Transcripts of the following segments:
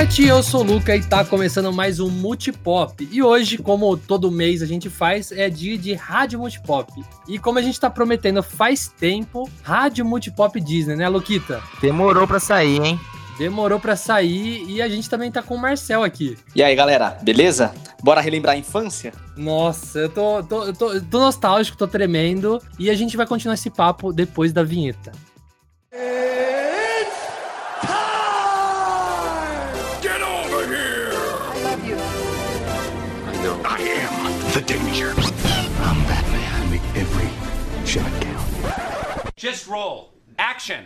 internet, eu sou o Luca e tá começando mais um Multipop. E hoje, como todo mês a gente faz, é dia de Rádio Multipop. E como a gente tá prometendo faz tempo, Rádio Multipop Disney, né, Luquita? Demorou pra sair, hein? Demorou pra sair e a gente também tá com o Marcel aqui. E aí, galera, beleza? Bora relembrar a infância? Nossa, eu tô, tô, eu tô, tô nostálgico, tô tremendo. E a gente vai continuar esse papo depois da vinheta. Get danger. I'm Batman. Make every shot count. Just roll. Action.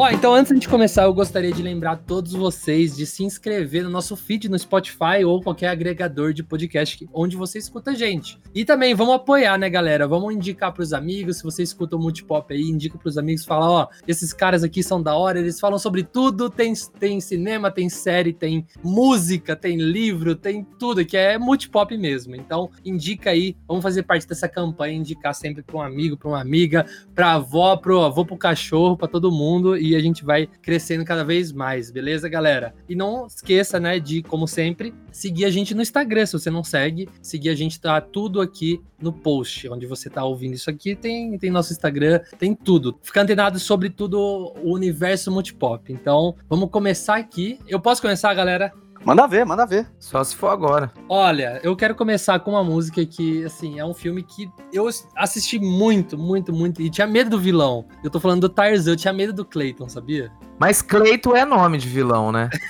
Ó, então antes de começar, eu gostaria de lembrar todos vocês de se inscrever no nosso feed no Spotify ou qualquer agregador de podcast onde você escuta a gente. E também vamos apoiar, né, galera? Vamos indicar pros amigos, se você escuta o Multipop aí, indica pros amigos, fala, ó, esses caras aqui são da hora, eles falam sobre tudo, tem, tem cinema, tem série, tem música, tem livro, tem tudo, que é Multipop mesmo. Então, indica aí, vamos fazer parte dessa campanha, indicar sempre pra um amigo, pra uma amiga, pra avó, pro avô, pro cachorro, pra todo mundo e a gente vai crescendo cada vez mais, beleza, galera? E não esqueça, né, de, como sempre, seguir a gente no Instagram, se você não segue, seguir a gente, tá tudo aqui no post, onde você tá ouvindo isso aqui, tem, tem nosso Instagram, tem tudo. Fica antenado sobre tudo o universo multipop. Então, vamos começar aqui. Eu posso começar, galera? Manda ver, manda ver. Só se for agora. Olha, eu quero começar com uma música que, assim, é um filme que eu assisti muito, muito, muito, e tinha medo do vilão. Eu tô falando do Tarzan, eu tinha medo do Clayton, sabia? Mas Cleito é nome de vilão, né?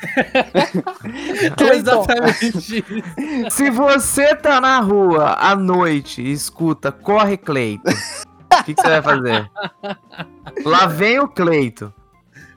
É exatamente isso. Se você tá na rua à noite e escuta, corre Cleito. O que, que você vai fazer? Lá vem o Cleito.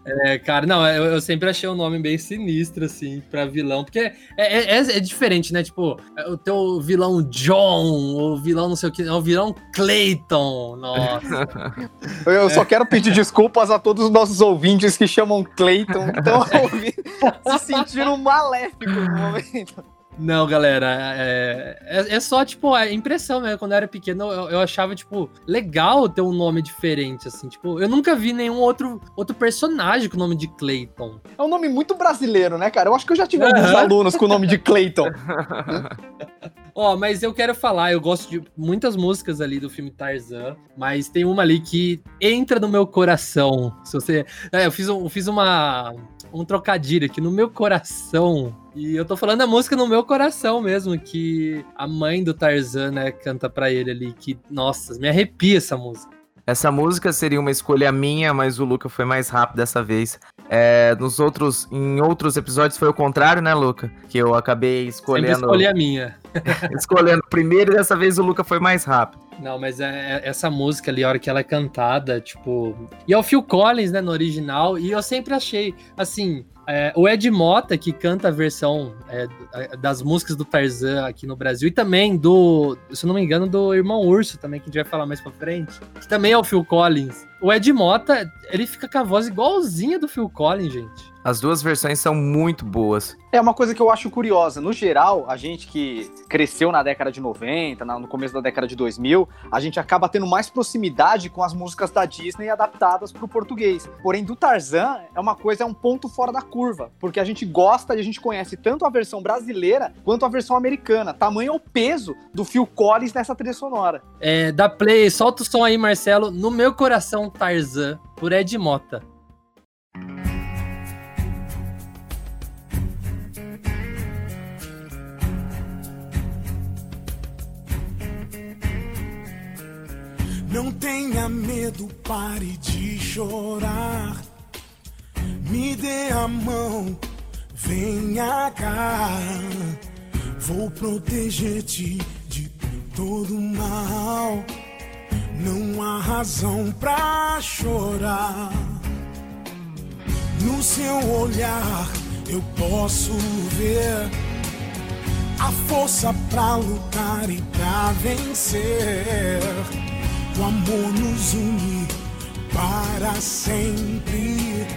É, cara, não, eu, eu sempre achei o nome bem sinistro, assim, pra vilão, porque é, é, é- é diferente, né? Tipo, é o teu vilão John, o vilão não sei o que, é o vilão Clayton, nossa. Eu só quero pedir desculpas a todos os nossos ouvintes que chamam Clayton, que estão se sentindo maléfico no momento. Não, galera, é, é, é só, tipo, a impressão mesmo. Quando eu era pequeno, eu, eu achava, tipo, legal ter um nome diferente, assim. Tipo, eu nunca vi nenhum outro, outro personagem com o nome de Clayton. É um nome muito brasileiro, né, cara? Eu acho que eu já tive alguns alunos com o nome de Clayton. Ó, mas eu quero falar, eu gosto de muitas músicas ali do filme Tarzan, mas tem uma ali que entra no meu coração. Se você. É, eu fiz, um, eu fiz uma. Um trocadilho aqui no meu coração. E eu tô falando a música no meu coração mesmo, que a mãe do Tarzan, né, canta pra ele ali, que, nossa, me arrepia essa música. Essa música seria uma escolha minha, mas o Luca foi mais rápido dessa vez. É, nos outros, em outros episódios foi o contrário, né, Luca? Que eu acabei Sempre escolhendo, escolhi a minha. escolhendo primeiro e dessa vez o Luca foi mais rápido. Não, mas é, é- essa música ali, a hora que ela é cantada, tipo. E é o Phil Collins, né, no original. E eu sempre achei, assim. é, o Ed Mota, que canta a versão é, das músicas do Tarzan aqui no Brasil, e também do, se não me engano, do Irmão Urso também, que a gente vai falar mais pra frente, que também é o Phil Collins. O Ed Mota, ele fica com a voz igualzinha do Phil Collins, gente. As duas versões são muito boas. É uma coisa que eu acho curiosa. No geral, a gente que cresceu na década de 90, na- no começo da década de 2000, a gente acaba tendo mais proximidade com as músicas da Disney adaptadas para o português. Porém, do Tarzan é uma coisa, é um ponto fora da curva, porque a gente gosta e a gente conhece tanto a versão brasileira quanto a versão americana. Tamanho é o peso do Phil Collins nessa trilha sonora. É, dá play, solta o som aí, Marcelo. No meu coração, Tarzan, por Ed Mota. Não tenha medo, pare de chorar. Me dê a mão, venha cá. Vou proteger-te de todo mal. Não há razão pra chorar. No seu olhar eu posso ver a força pra lutar e pra vencer. O amor nos une para sempre.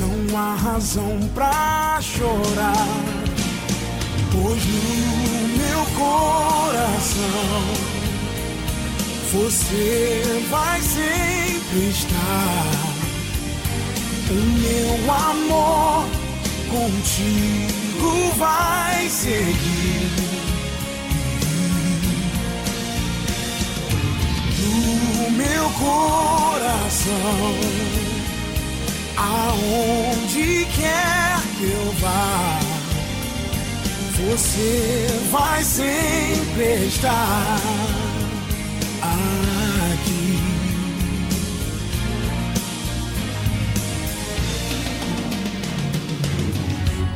Não há razão pra chorar. Pois no meu coração você vai sempre estar. O meu amor contigo vai seguir. Meu coração, aonde quer que eu vá, você vai sempre estar aqui.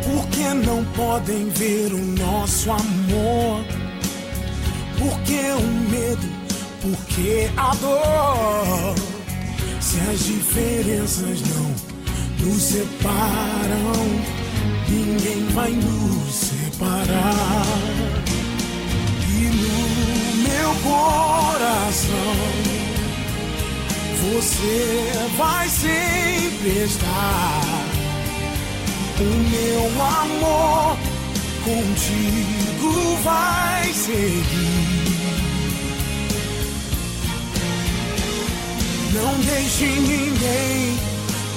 Por que não podem ver o nosso amor? Por que o medo? Por que a dor? Se as diferenças não nos separam, ninguém vai nos separar. E no meu coração, você vai sempre estar. O meu amor contigo vai seguir. Não deixe ninguém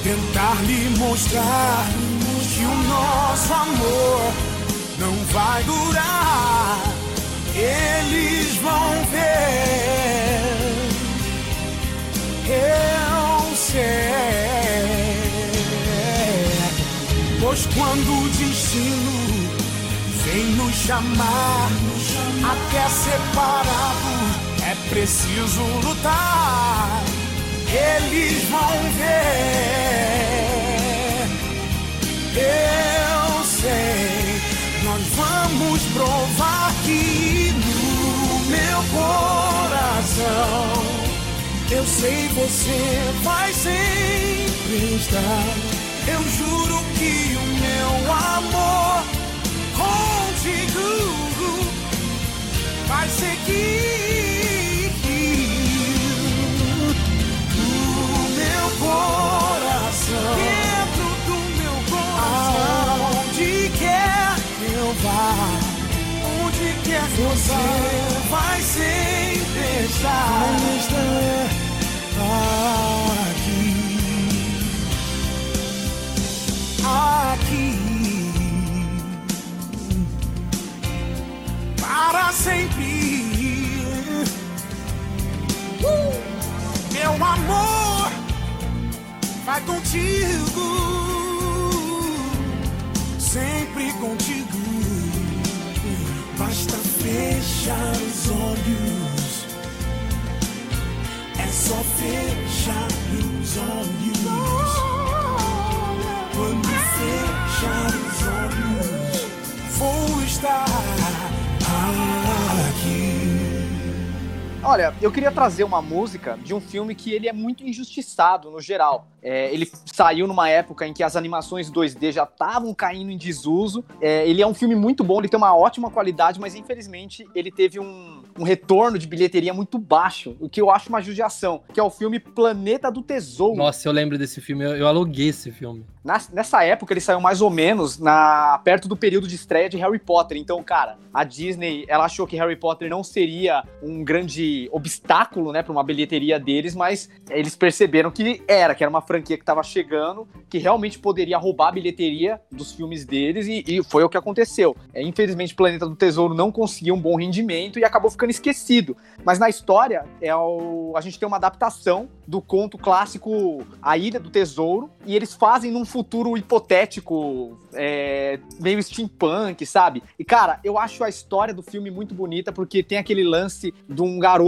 tentar lhe mostrar que o nosso amor não vai durar. Eles vão ver. Eu sei. Pois quando o destino vem nos chamar, até separado é preciso lutar. Eles vão ver. Eu sei, nós vamos provar que no meu coração eu sei você vai sempre estar. Eu juro que o meu amor contigo vai seguir. Que você vai sempre estar. Vai estar aqui aqui para sempre. Uh! Meu amor vai contigo, sempre contigo. Basta fechar os olhos, é só fechar os olhos. Quando Olha, eu queria trazer uma música de um filme que ele é muito injustiçado no geral. É, ele saiu numa época em que as animações 2D já estavam caindo em desuso. É, ele é um filme muito bom, ele tem uma ótima qualidade, mas infelizmente ele teve um, um retorno de bilheteria muito baixo, o que eu acho uma judiação, que é o filme Planeta do Tesouro. Nossa, eu lembro desse filme, eu, eu aluguei esse filme. Na- nessa época ele saiu mais ou menos na perto do período de estreia de Harry Potter. Então, cara, a Disney, ela achou que Harry Potter não seria um grande obstáculo, né, para uma bilheteria deles, mas eles perceberam que era, que era uma franquia que estava chegando, que realmente poderia roubar a bilheteria dos filmes deles e, e foi o que aconteceu. É, infelizmente, Planeta do Tesouro não conseguiu um bom rendimento e acabou ficando esquecido. Mas na história, é o, a gente tem uma adaptação do conto clássico A Ilha do Tesouro, e eles fazem num futuro hipotético, é, meio steampunk, sabe? E cara, eu acho a história do filme muito bonita, porque tem aquele lance de um garoto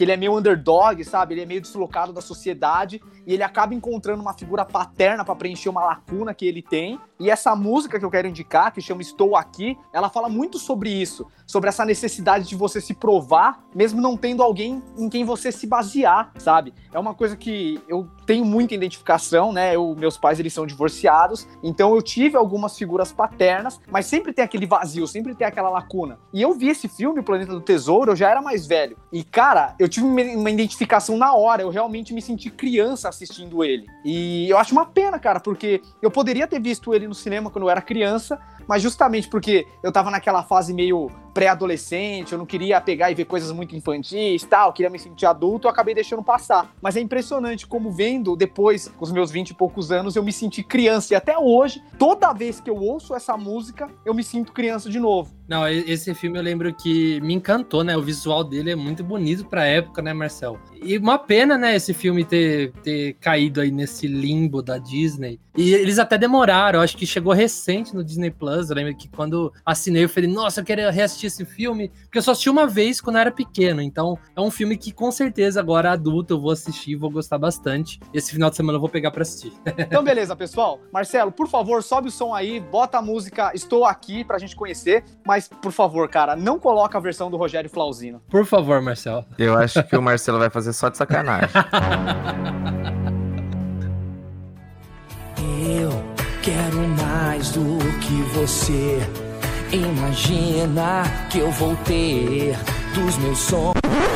que ele é meio underdog, sabe? Ele é meio deslocado da sociedade, e ele acaba encontrando uma figura paterna para preencher uma lacuna que ele tem. E essa música que eu quero indicar, que chama Estou Aqui, ela fala muito sobre isso, sobre essa necessidade de você se provar, mesmo não tendo alguém em quem você se basear, sabe? É uma coisa que eu tenho muita identificação, né? Eu, meus pais eles são divorciados, então eu tive algumas figuras paternas, mas sempre tem aquele vazio, sempre tem aquela lacuna. E eu vi esse filme, Planeta do Tesouro, eu já era mais velho. E cara, eu tive uma identificação na hora, eu realmente me senti criança assistindo ele. E eu acho uma pena, cara, porque eu poderia ter visto ele no cinema quando eu era criança, mas justamente porque eu tava naquela fase meio pré-adolescente, eu não queria pegar e ver coisas muito infantis tal, queria me sentir adulto, eu acabei deixando passar. Mas é impressionante como vendo depois, com os meus 20 e poucos anos, eu me senti criança. E até hoje, toda vez que eu ouço essa música, eu me sinto criança de novo. Não, esse filme eu lembro que me encantou, né? O visual dele é muito bonito pra época, né, Marcel? E uma pena, né, esse filme ter, ter caído aí nesse limbo da Disney. E eles até demoraram, acho que chegou recente no Disney Plus. Eu lembro que quando assinei, eu falei, nossa, eu quero reassistir esse filme. Porque eu só assisti uma vez quando eu era pequeno. Então é um filme que com certeza agora adulto eu vou assistir e vou gostar bastante. Esse final de semana eu vou pegar pra assistir. Então, beleza, pessoal. Marcelo, por favor, sobe o som aí, bota a música Estou Aqui pra gente conhecer. Mas, por favor, cara, não coloca a versão do Rogério Flauzino. Por favor, Marcel. Eu acho que o Marcelo vai fazer só de sacanagem. Eu quero mais do que você imagina que eu vou ter dos meus sonhos.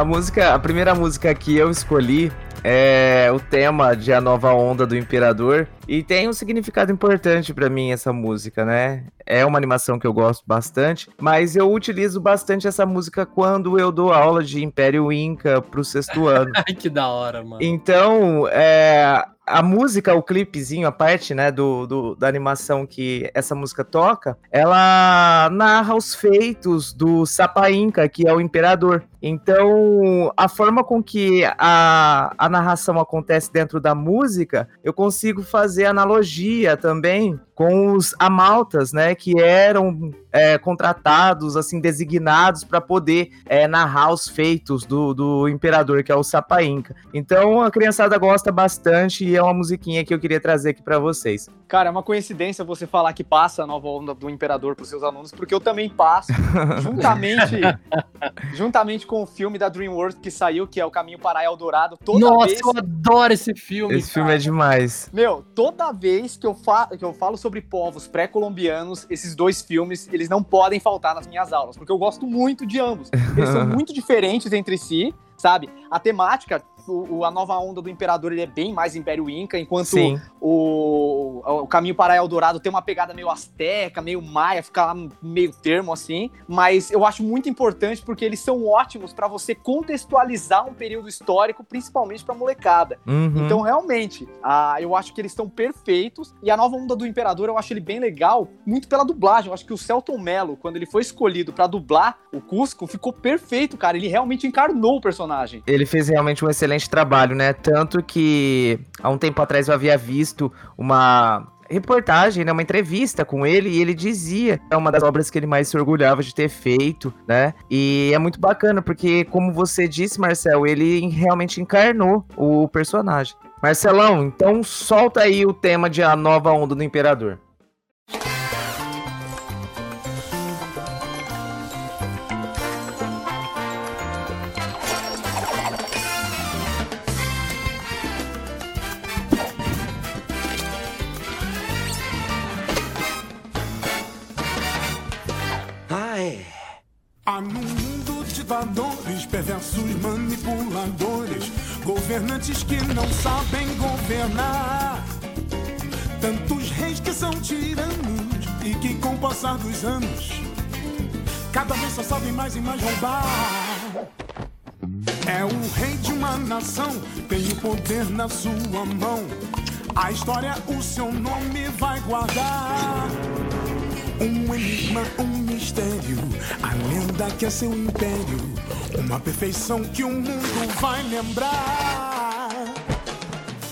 A música, a primeira música que eu escolhi é o tema de A Nova Onda do Imperador e tem um significado importante pra mim essa música, né? É uma animação que eu gosto bastante, mas eu utilizo bastante essa música quando eu dou aula de Império Inca pro sexto ano. Ai, que da hora, mano. Então, é, a música, o clipezinho, a parte, né, do, do- da animação que essa música toca, ela narra os feitos do Sapa Inca, que é o imperador. Então, a forma com que a, a narração acontece dentro da música, eu consigo fazer analogia também com os amaltas, né, que eram é, contratados, assim, designados para poder é, narrar os feitos do, do imperador, que é o Sapa Inca. Então a criançada gosta bastante e é uma musiquinha que eu queria trazer aqui pra vocês. Cara, é uma coincidência você falar que passa a nova onda do Imperador pros seus alunos, porque eu também passo, juntamente, juntamente com o filme da DreamWorks que saiu, que é O Caminho para Eldorado. Toda Nossa, vez, eu adoro esse filme. Esse filme é demais. meu, toda vez que eu, fa que eu falo sobre povos pré-colombianos, esses dois filmes, eles não podem faltar nas minhas aulas, porque eu gosto muito de ambos. Eles são muito diferentes entre si, sabe? A temática, o, o- a nova onda do Imperador, ele é bem mais Império Inca, enquanto Sim. o, o Caminho para Eldorado tem uma pegada meio asteca, meio maia, fica meio termo assim, mas eu acho muito importante porque eles são ótimos para você contextualizar um período histórico, principalmente para molecada. Uhum. Então, realmente, ah, eu acho que eles estão perfeitos. E a nova onda do Imperador, eu acho ele bem legal, muito pela dublagem. Eu acho que o Celton Mello, quando ele foi escolhido pra dublar o Cusco, ficou perfeito, cara. Ele realmente encarnou o personagem. Ele fez realmente um excelente trabalho, né? Tanto que há um tempo atrás eu havia visto uma reportagem, né, uma entrevista com ele e ele dizia é uma das obras que ele mais se orgulhava de ter feito, né? E é muito bacana porque como você disse, Marcel, ele realmente encarnou o personagem. Marcelão, então solta aí o tema de A Nova Onda do Imperador. Só sabem mais e mais roubar. É o rei de uma nação, tem o poder na sua mão. A história, o seu nome vai guardar. Um enigma, um mistério, a lenda que é seu império, uma perfeição que o mundo vai lembrar.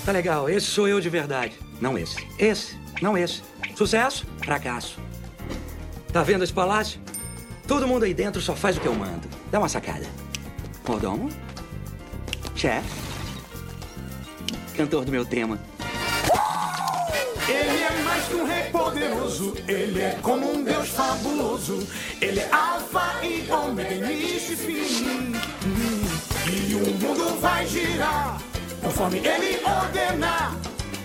Tá legal, esse sou eu de verdade. Não esse. Esse, não esse. Sucesso, fracasso. Tá vendo esse palácio? Todo mundo aí dentro só faz o que eu mando. Dá uma sacada. Mordomo? Chefe? Cantor do meu tema. Ele é mais que um rei poderoso, ele é como um deus fabuloso. Ele é alfa e ômega, início e fim. E o mundo vai girar conforme ele ordenar.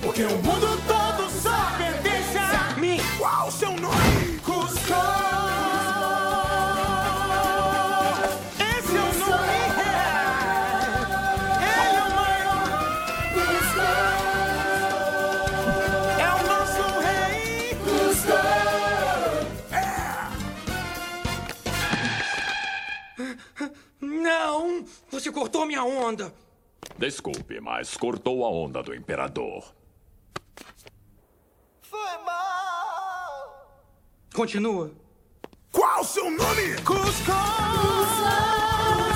Porque o mundo todo só pertence a mim. Qual o seu nome? Cusco. Você cortou minha onda! Desculpe, mas cortou a onda do Imperador. Continua. Qual o seu nome? Cusco! Esse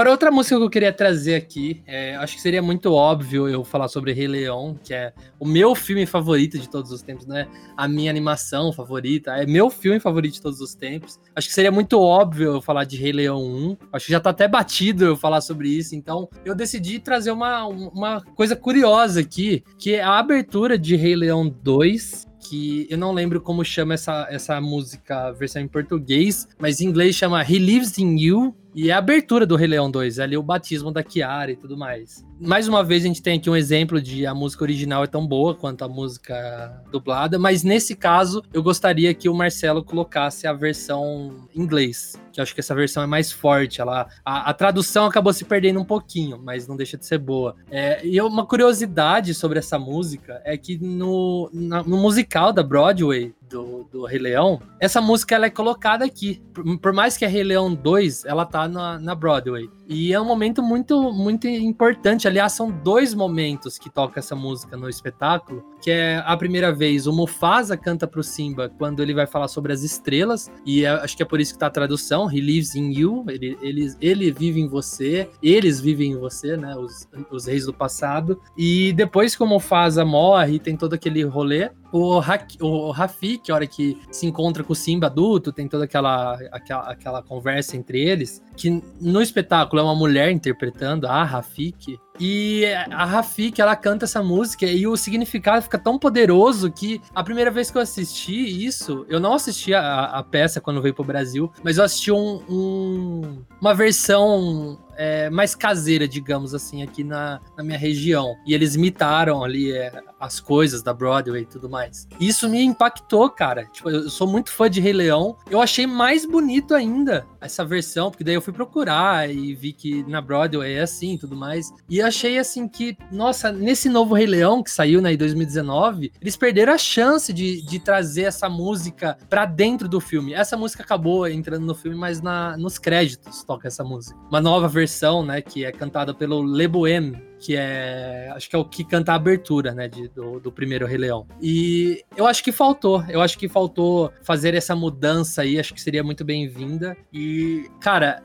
Agora, outra música que eu queria trazer aqui, é, acho que seria muito óbvio eu falar sobre Rei Leão, que é o meu filme favorito de todos os tempos, né? A minha animação favorita, é meu filme favorito de todos os tempos. Acho que seria muito óbvio eu falar de Rei Leão 1. Acho que já tá até batido eu falar sobre isso, então eu decidi trazer uma, uma coisa curiosa aqui, que é a abertura de Rei Leão 2, que eu não lembro como chama essa, essa música, versão em português, mas em inglês chama He Lives in You, e é a abertura do Rei Leão 2, é ali o batismo da Kiara e tudo mais. Mais uma vez a gente tem aqui um exemplo de a música original é tão boa quanto a música dublada, mas nesse caso eu gostaria que o Marcelo colocasse a versão em inglês, que eu acho que essa versão é mais forte. Ela, a, a tradução acabou se perdendo um pouquinho, mas não deixa de ser boa. É, e uma curiosidade sobre essa música é que no, na, no musical da Broadway, do, do Rei Leão, essa música ela é colocada aqui. Por, por mais que a Rei Leão 2, ela tá na, na Broadway. E é um momento muito, muito importante. Aliás, são dois momentos que toca essa música no espetáculo, que é a primeira vez o Mufasa canta pro Simba quando ele vai falar sobre as estrelas, e é, acho que é por isso que tá a tradução, He lives in you, ele, ele, ele vive em você, eles vivem em você, né, os, os reis do passado. E depois que o Mufasa morre, tem todo aquele rolê, o, o Rafik, a hora que se encontra com o Simba adulto, tem toda aquela, aquela, aquela conversa entre eles, que no espetáculo é uma mulher interpretando a Rafik, e a Rafik, ela canta essa música e o significado fica tão poderoso que a primeira vez que eu assisti isso, eu não assisti a, a peça quando veio pro Brasil, mas eu assisti um, um, uma versão é, mais caseira, digamos assim, aqui na, na minha região. E eles imitaram ali é, as coisas da Broadway e tudo mais. Isso me impactou, cara. Tipo, eu sou muito fã de Rei Leão. Eu achei mais bonito ainda essa versão, porque daí eu fui procurar e vi que na Broadway é assim e tudo mais. E achei assim que, nossa, nesse novo Rei Leão que saiu né, em 2019, eles perderam a chance de, de trazer essa música pra dentro do filme. Essa música acabou entrando no filme, mas na, nos créditos toca essa música. Uma nova versão, né, que é cantada pelo Le Bohème, que é. Acho que é o que canta a abertura, né? De, do, do primeiro Rei Leão. E eu acho que faltou. Eu acho que faltou fazer essa mudança aí. Acho que seria muito bem-vinda. E, cara,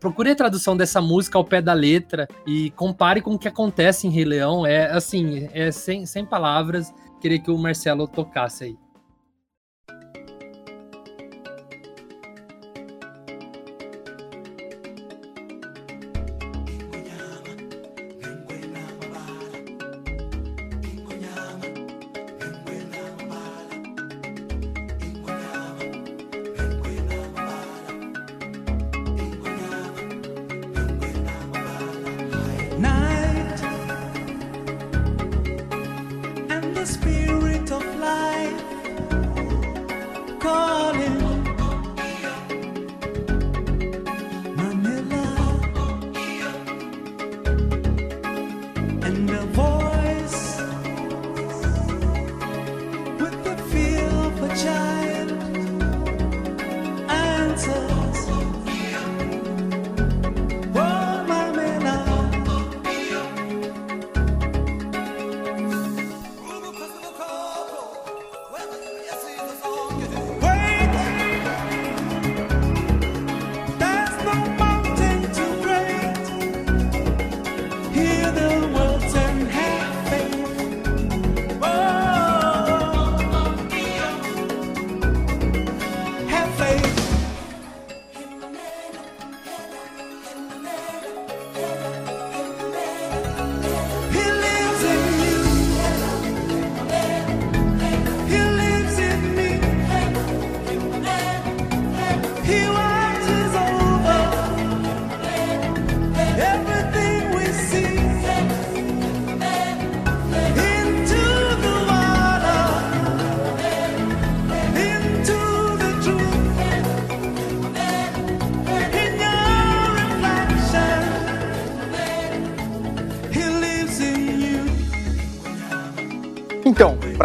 procure a tradução dessa música ao pé da letra e compare com o que acontece em Rei Leão. É assim, é sem, sem palavras. Queria que o Marcelo tocasse aí.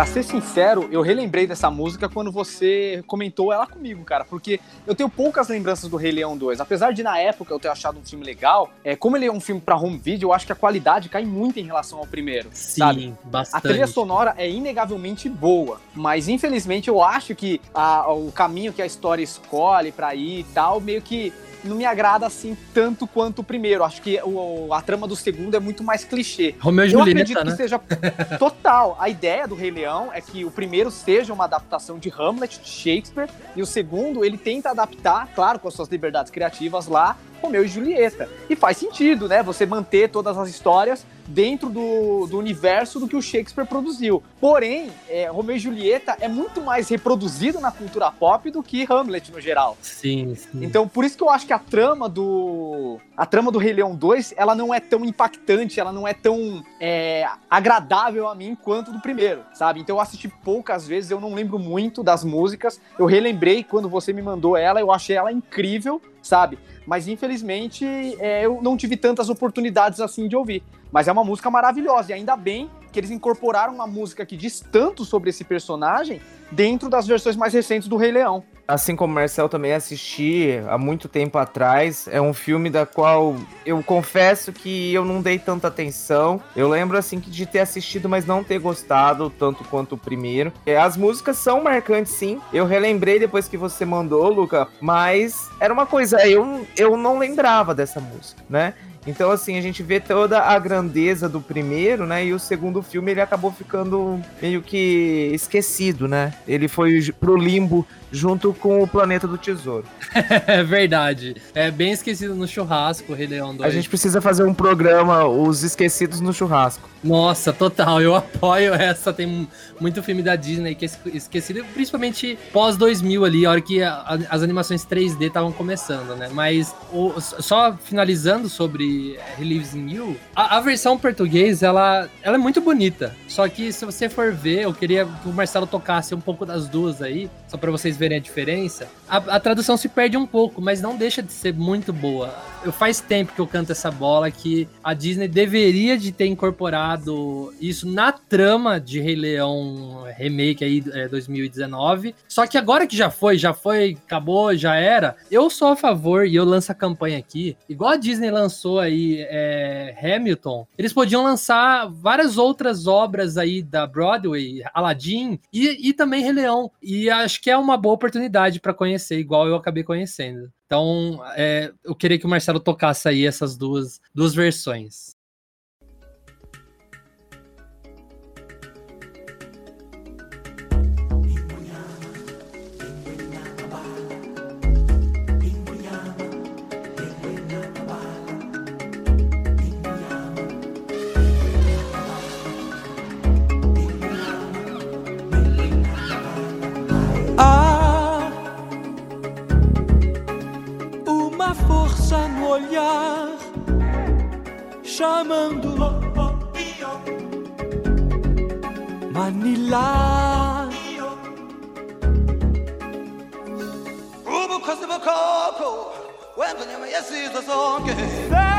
Pra ser sincero, eu relembrei dessa música quando você comentou ela comigo, cara, porque eu tenho poucas lembranças do Rei Leão 2. Apesar de na época eu ter achado um filme legal, é, como ele é um filme pra home video, eu acho que a qualidade cai muito em relação ao primeiro, Sim, sabe? bastante. A trilha sonora é inegavelmente boa, mas infelizmente eu acho que a- o caminho que a história escolhe pra ir e tal, meio que não me agrada assim tanto quanto o primeiro. Acho que o, a trama do segundo é muito mais clichê. Romeu e Eu Julieta, acredito né? que seja total. A ideia do Rei Leão é que o primeiro seja uma adaptação de Hamlet, de Shakespeare, e o segundo ele tenta adaptar, claro, com as suas liberdades criativas lá, Romeu e Julieta. E faz sentido, né? Você manter todas as histórias dentro do, do universo do que o Shakespeare produziu. Porém, é, Romeu e Julieta é muito mais reproduzido na cultura pop do que Hamlet no geral. Sim, sim. Então, por isso que eu acho que a trama do. A trama do Rei Leão 2, ela não é tão impactante, ela não é tão é, agradável a mim quanto do primeiro, sabe? Então eu assisti poucas vezes, eu não lembro muito das músicas. Eu relembrei quando você me mandou ela, eu achei ela incrível, sabe? Mas infelizmente é, eu não tive tantas oportunidades assim de ouvir. Mas é uma música maravilhosa, e ainda bem que eles incorporaram uma música que diz tanto sobre esse personagem dentro das versões mais recentes do Rei Leão. Assim como o Marcel também assisti há muito tempo atrás. É um filme da qual eu confesso que eu não dei tanta atenção. Eu lembro assim de ter assistido, mas não ter gostado tanto quanto o primeiro. É, As músicas são marcantes, sim. Eu relembrei depois que você mandou, Luca, mas era uma coisa, eu, eu não lembrava dessa música, né? Então, assim, a gente vê toda a grandeza do primeiro, né? E o segundo filme ele acabou ficando meio que esquecido, né? Ele foi pro limbo junto com o Planeta do Tesouro. É verdade. É bem esquecido no churrasco, Rei Leão 2. A gente precisa fazer um programa, Os Esquecidos no Churrasco. Nossa, total, eu apoio essa. Tem mu- muito filme da Disney que é esque- esquecido, principalmente pós 2000 ali, a hora que a- a- as animações 3D estavam começando, né? Mas o- só finalizando sobre He Lives in You, a, a versão português, ela, ela é muito bonita. Só que se você for ver, eu queria que o Marcelo tocasse um pouco das duas aí, só pra vocês verem a diferença. A, a tradução se perde um pouco, mas não deixa de ser muito boa. Eu faz tempo que eu canto essa bola que a Disney deveria de ter incorporado isso na trama de Rei Leão remake aí é, 2019. Só que agora que já foi, já foi, acabou, já era. Eu sou a favor e eu lanço a campanha aqui, igual a Disney lançou aí é, Hamilton. Eles podiam lançar várias outras obras aí da Broadway, Aladdin e, e também Rei Leão. E acho que é uma boa oportunidade para conhecer, igual eu acabei conhecendo. Então, é, eu queria que o Marcelo tocasse aí essas duas, duas versões. amando. Manila. Rubo Cosimo Coco. When the name is the.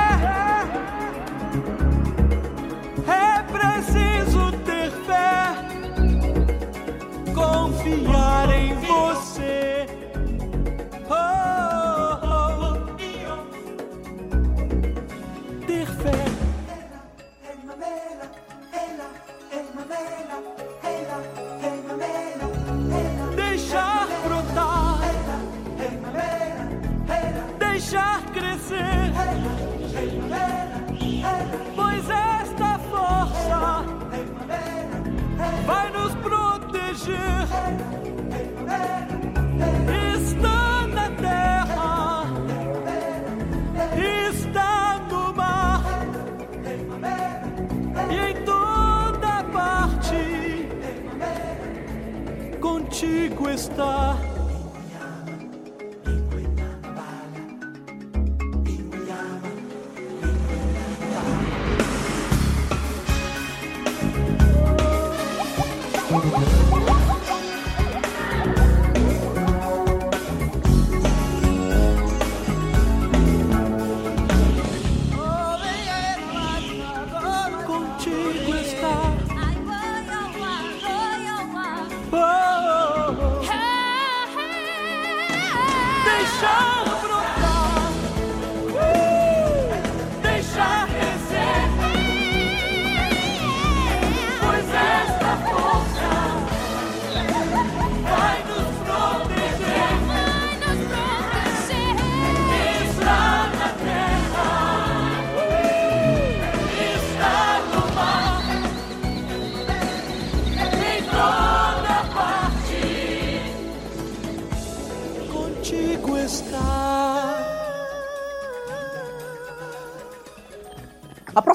Está.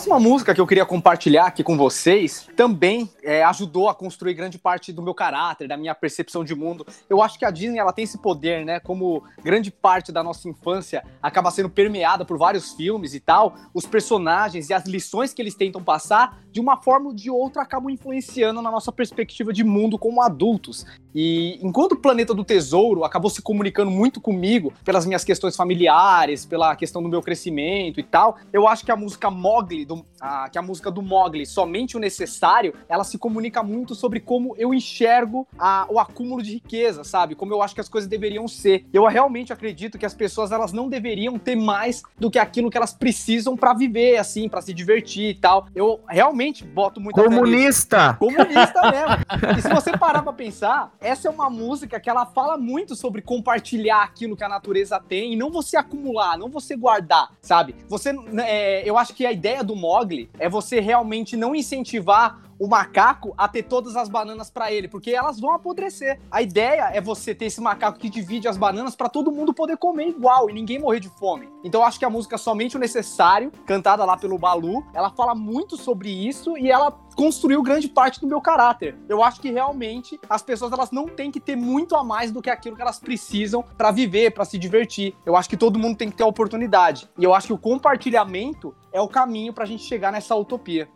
Próxima música que eu queria compartilhar aqui com vocês também é, ajudou a construir grande parte do meu caráter, da minha percepção de mundo. Eu acho que a Disney ela tem esse poder, né? Como grande parte da nossa infância acaba sendo permeada por vários filmes e tal, os personagens e as lições que eles tentam passar, de uma forma ou de outra, acabam influenciando na nossa perspectiva de mundo como adultos. E enquanto o Planeta do Tesouro acabou se comunicando muito comigo pelas minhas questões familiares, pela questão do meu crescimento e tal, eu acho que a música Mogli, do, a, que a música do Mogli, Somente o Necessário, ela se comunica muito sobre como eu enxergo a, o acúmulo de riqueza, sabe? Como eu acho que as coisas deveriam ser. Eu realmente acredito que as pessoas elas não deveriam ter mais do que aquilo que elas precisam para viver, assim, para se divertir e tal. Eu realmente boto muito Comunista! Comunista mesmo. E se você parar pra pensar, essa é uma música que ela fala muito sobre compartilhar aquilo que a natureza tem e não você acumular, não você guardar, sabe? Você, é, eu acho que a ideia do Mogli é você realmente não incentivar o macaco a ter todas as bananas para ele, porque elas vão apodrecer. A ideia é você ter esse macaco que divide as bananas para todo mundo poder comer igual e ninguém morrer de fome. Então eu acho que a música Somente o Necessário, cantada lá pelo Balu, ela fala muito sobre isso e ela construiu grande parte do meu caráter. Eu acho que realmente as pessoas elas não têm que ter muito a mais do que aquilo que elas precisam para viver, para se divertir. Eu acho que todo mundo tem que ter a oportunidade. E eu acho que o compartilhamento é o caminho pra gente chegar nessa utopia.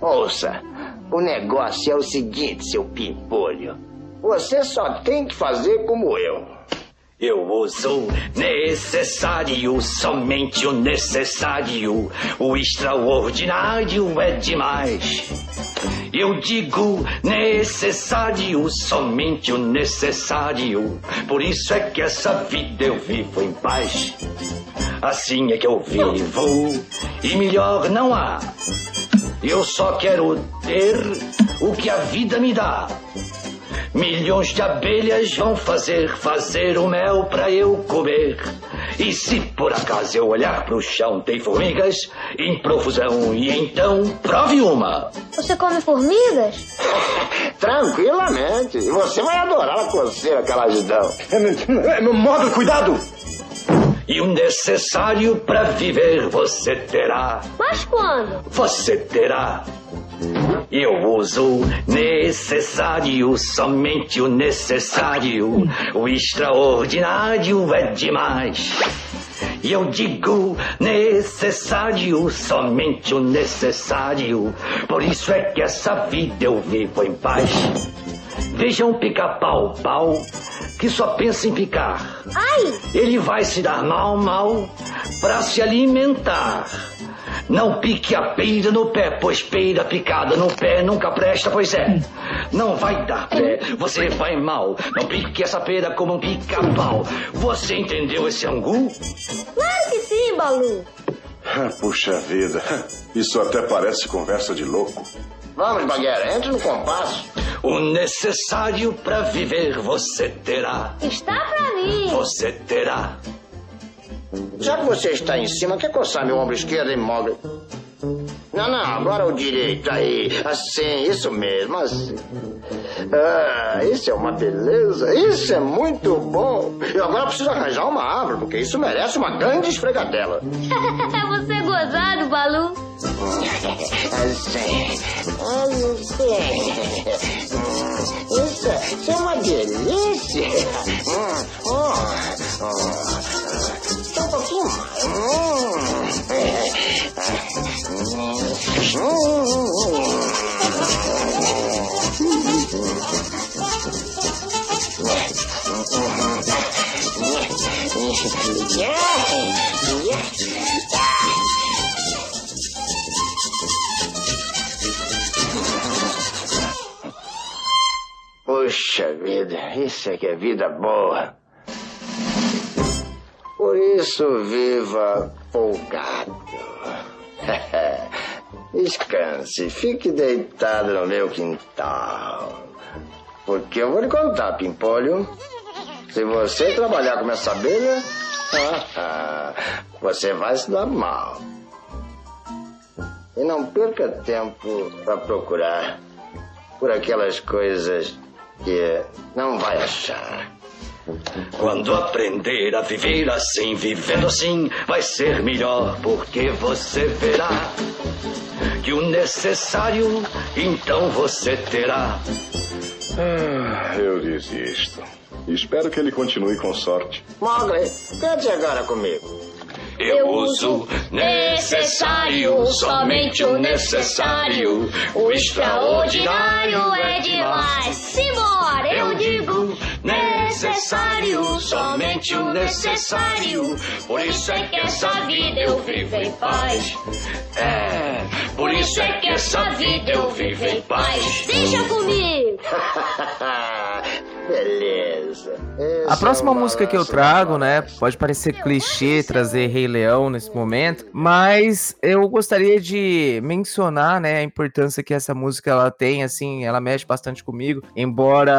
Ouça, o negócio é o seguinte, seu pimpolho. Você só tem que fazer como eu. Eu uso necessário, somente o necessário. O extraordinário é demais. Eu digo necessário, somente o necessário. Por isso é que essa vida eu vivo em paz. Assim é que eu vivo, e melhor não há. Eu só quero ter o que a vida me dá. Milhões de abelhas vão fazer, fazer o mel pra eu comer. E se por acaso eu olhar pro chão, tem formigas em profusão. E então, prove uma. Você come formigas? Tranquilamente. E você vai adorar a coceira que elas dão. Modo, cuidado! E o necessário pra viver você terá. Mas quando? Você terá. Eu uso necessário, somente o necessário. O extraordinário é demais. E eu digo necessário, somente o necessário. Por isso é que essa vida eu vivo em paz. Vejam pica-pau, pau, que só pensa em picar. Ai! Ele vai se dar mal, mal, pra se alimentar. Não pique a peida no pé, pois peida picada no pé nunca presta, pois é. Não vai dar pé, você vai mal. Não pique essa pera como um pica-pau. Você entendeu esse angu? Claro que sim, Balu. Puxa vida, isso até parece conversa de louco. Vamos, Baguera, entre no compasso. O necessário pra viver você terá. Está pra mim. Você terá. Já que você está em cima, quer coçar meu ombro esquerdo, hein, Mogli? Não, não, agora o direito, aí. Assim, isso mesmo, assim. Ah, isso é uma beleza, isso é muito bom. Eu agora preciso arranjar uma árvore, porque isso merece uma grande esfregadela. Você é gozado, Balu. Assim, assim. Isso, isso é uma delícia. Hum, hum, hum. Só um pouquinho vida, isso é que é vida boa. Por isso viva folgado. Descanse, fique deitado no meu quintal. Porque eu vou lhe contar, Pimpolho. Se você trabalhar com essa abelha, você vai se dar mal. E não perca tempo para procurar por aquelas coisas que não vai achar. Quando aprender a viver assim, vivendo assim, vai ser melhor, porque você verá que o necessário então você terá. Ah, eu desisto. Espero que ele continue com sorte. Mogli, cante agora comigo. Eu uso necessário, somente o necessário. O extraordinário é demais. Simbora, eu digo necessário, somente o necessário. Por isso é que essa vida eu vivo em paz. É, por isso é que essa vida eu vivo em paz. Deixa comigo. Beleza. A próxima é música que eu trago, né, pode parecer clichê trazer Rei Leão nesse momento, mas eu gostaria de mencionar, né, a importância que essa música ela tem, assim, ela mexe bastante comigo, embora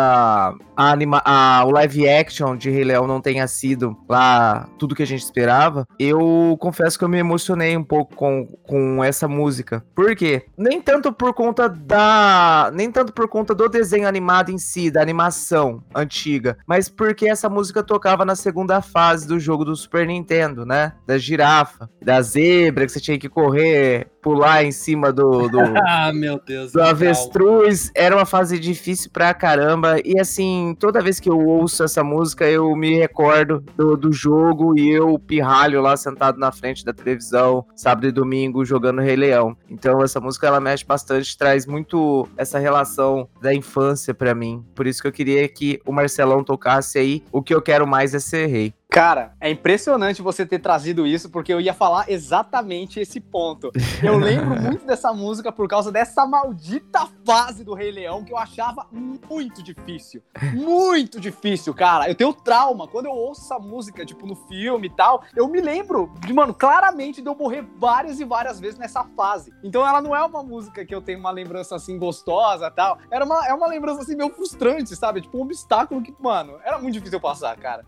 a anima a, o live action de Rei Leão não tenha sido lá tudo que a gente esperava, eu confesso que eu me emocionei um pouco com, com essa música. Por quê? Nem tanto por conta da, nem tanto por conta do desenho animado em si, da animação antiga, mas porque essa música tocava na segunda fase do jogo do Super Nintendo, né? Da girafa, da zebra, que você tinha que correr, pular em cima do, do, Ah, meu Deus. do avestruz. Era uma fase difícil pra caramba. E assim, toda vez que eu ouço essa música, eu me recordo do, do jogo e eu pirralho lá sentado na frente da televisão, sábado e domingo, jogando Rei Leão. Então essa música ela mexe bastante, traz muito essa relação da infância pra mim. Por isso que eu queria que o Marcelão tocasse aí. O que eu quero mais é ser rei. Cara, é impressionante você ter trazido isso, porque eu ia falar exatamente esse ponto. Eu lembro muito dessa música por causa dessa maldita fase do Rei Leão que eu achava muito difícil. Muito difícil, cara. Eu tenho trauma. Quando eu ouço essa música, tipo, no filme e tal, eu me lembro, de, mano, claramente de eu morrer várias e várias vezes nessa fase. Então ela não é uma música que eu tenho uma lembrança assim gostosa e tal. Era uma, é uma lembrança assim meio frustrante, sabe? Tipo, um obstáculo que, mano, era muito difícil eu passar, cara.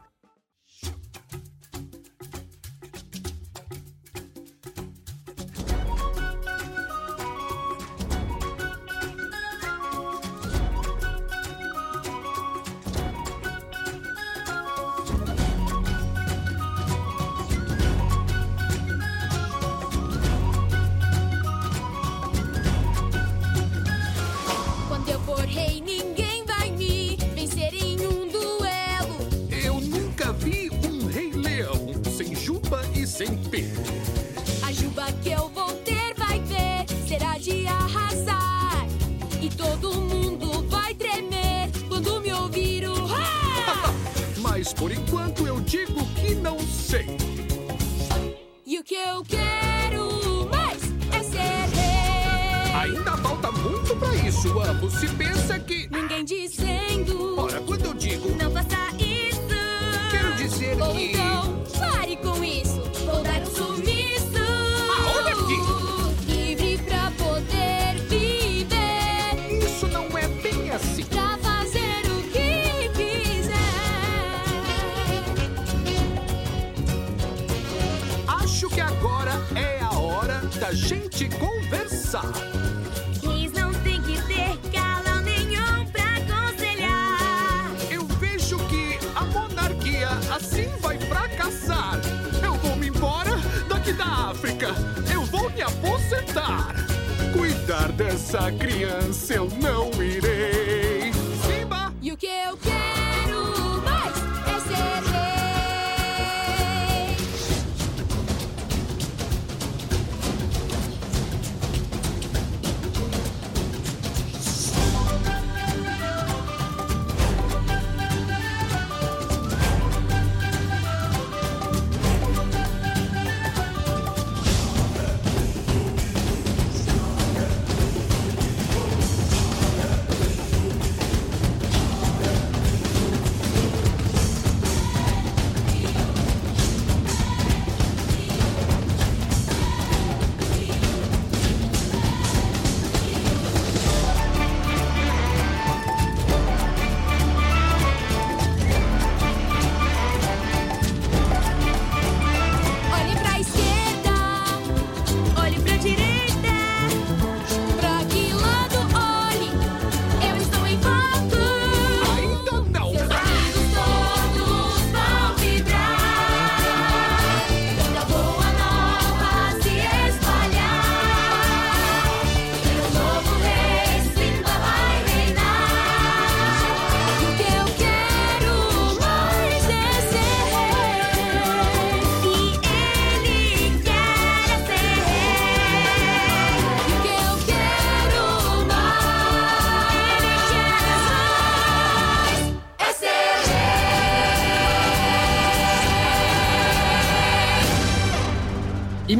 Dessa criança eu não irei.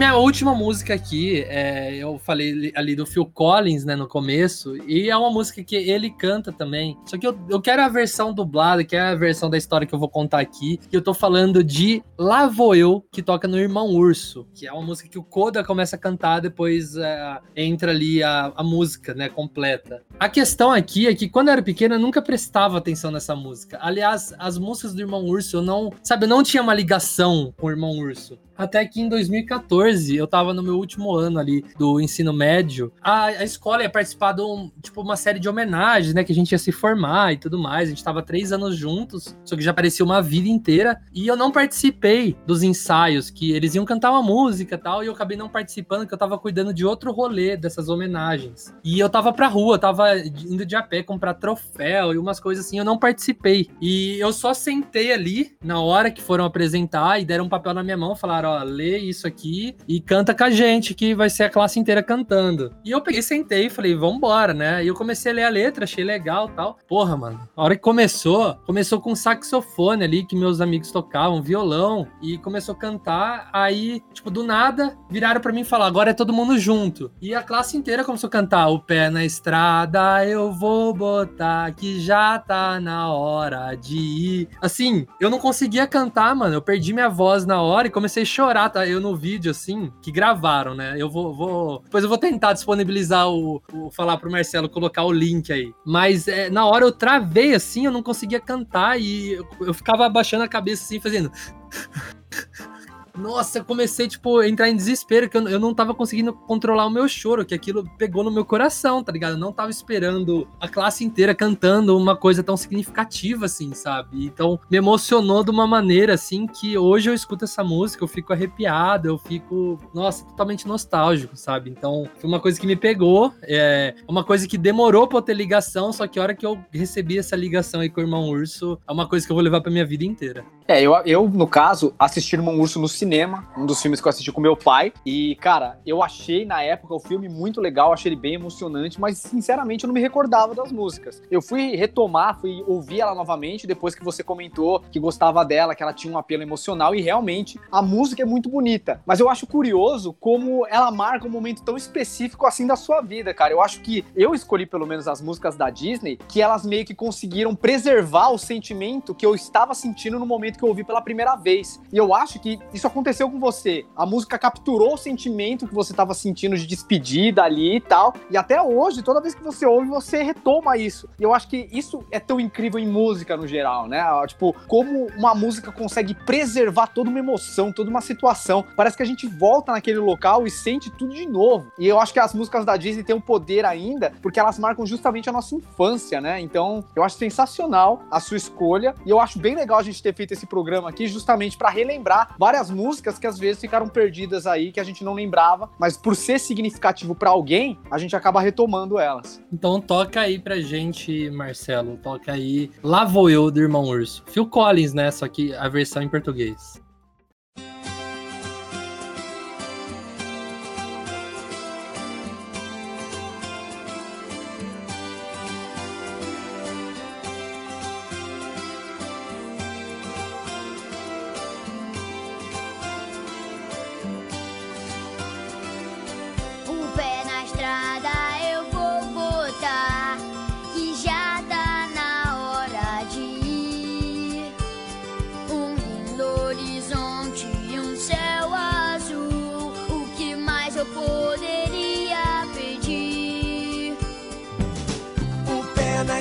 Minha última música aqui, é, eu falei ali do Phil Collins, né, no começo, e é uma música que ele canta também. Só que eu, eu quero a versão dublada, que é a versão da história que eu vou contar aqui. E eu tô falando de Lá Vou Eu, que toca no Irmão Urso, que é uma música que o Koda começa a cantar, depois é, entra ali a, a música, né, completa. A questão aqui é que quando eu era pequena, eu nunca prestava atenção nessa música. Aliás, as músicas do Irmão Urso, eu não, sabe, eu não tinha uma ligação com o Irmão Urso. Até que em 2014, eu tava no meu último ano ali do ensino médio. A, a escola ia participar de um, tipo, uma série de homenagens, né? Que a gente ia se formar e tudo mais. A gente tava três anos juntos, só que já parecia uma vida inteira. E eu não participei dos ensaios, que eles iam cantar uma música e tal. E eu acabei não participando, porque eu tava cuidando de outro rolê dessas homenagens. E eu tava pra rua, tava indo de a pé comprar troféu e umas coisas assim. Eu não participei. E eu só sentei ali na hora que foram apresentar e deram um papel na minha mão, falaram: ó, lê isso aqui e canta com a gente, que vai ser a classe inteira cantando. E eu peguei, sentei e falei, vambora, né? E eu comecei a ler a letra, achei legal tal. Porra, mano, a hora que começou, começou com saxofone ali, que meus amigos tocavam, violão, e começou a cantar. Aí, tipo, do nada, viraram pra mim falaram, agora é todo mundo junto. E a classe inteira começou a cantar, o pé na estrada eu vou botar, que já tá na hora de ir. Assim, eu não conseguia cantar, mano, eu perdi minha voz na hora e comecei a chorar, tá? Eu no vídeo, assim, que gravaram, né? Eu vou. vou... Depois eu vou tentar disponibilizar o, o. falar pro Marcelo colocar o link aí. Mas é, na hora eu travei, assim, eu não conseguia cantar e eu, eu ficava abaixando a cabeça, assim, fazendo. Nossa, eu comecei, tipo, a entrar em desespero, que eu, eu não tava conseguindo controlar o meu choro, que aquilo pegou no meu coração, tá ligado? Eu não tava esperando a classe inteira cantando uma coisa tão significativa, assim, sabe? Então, me emocionou de uma maneira, assim, que hoje eu escuto essa música, eu fico arrepiado, eu fico, nossa, totalmente nostálgico, sabe? Então, foi uma coisa que me pegou, é uma coisa que demorou pra eu ter ligação, só que a hora que eu recebi essa ligação aí com o Irmão Urso, é uma coisa que eu vou levar pra minha vida inteira. É, eu, eu, no caso, assisti Irmão Urso no cinema, um dos filmes que eu assisti com meu pai. E, cara, eu achei na época o filme muito legal, achei ele bem emocionante, mas sinceramente eu não me recordava das músicas. Eu fui retomar, fui ouvir ela novamente depois que você comentou que gostava dela, que ela tinha um apelo emocional, e realmente a música é muito bonita. Mas eu acho curioso como ela marca um momento tão específico assim da sua vida, cara. Eu acho que eu escolhi pelo menos as músicas da Disney, que elas meio que conseguiram preservar o sentimento que eu estava sentindo no momento que eu ouvi pela primeira vez. E eu acho que isso aconteceu com você. A música capturou o sentimento que você estava sentindo de despedida ali e tal. E até hoje, toda vez que você ouve, você retoma isso. E eu acho que isso é tão incrível em música no geral, né? Tipo, como uma música consegue preservar toda uma emoção, toda uma situação. Parece que a gente volta naquele local e sente tudo de novo. E eu acho que as músicas da Disney têm um poder ainda, porque elas marcam justamente a nossa infância, né? Então, eu acho sensacional a sua escolha. E eu acho bem legal a gente ter feito esse programa aqui justamente para relembrar várias músicas que às vezes ficaram perdidas aí, que a gente não lembrava, mas por ser significativo para alguém, a gente acaba retomando elas. Então toca aí pra gente, Marcelo. Toca aí Lá Vou Eu, do Irmão Urso. Phil Collins, né? Só que a versão em português.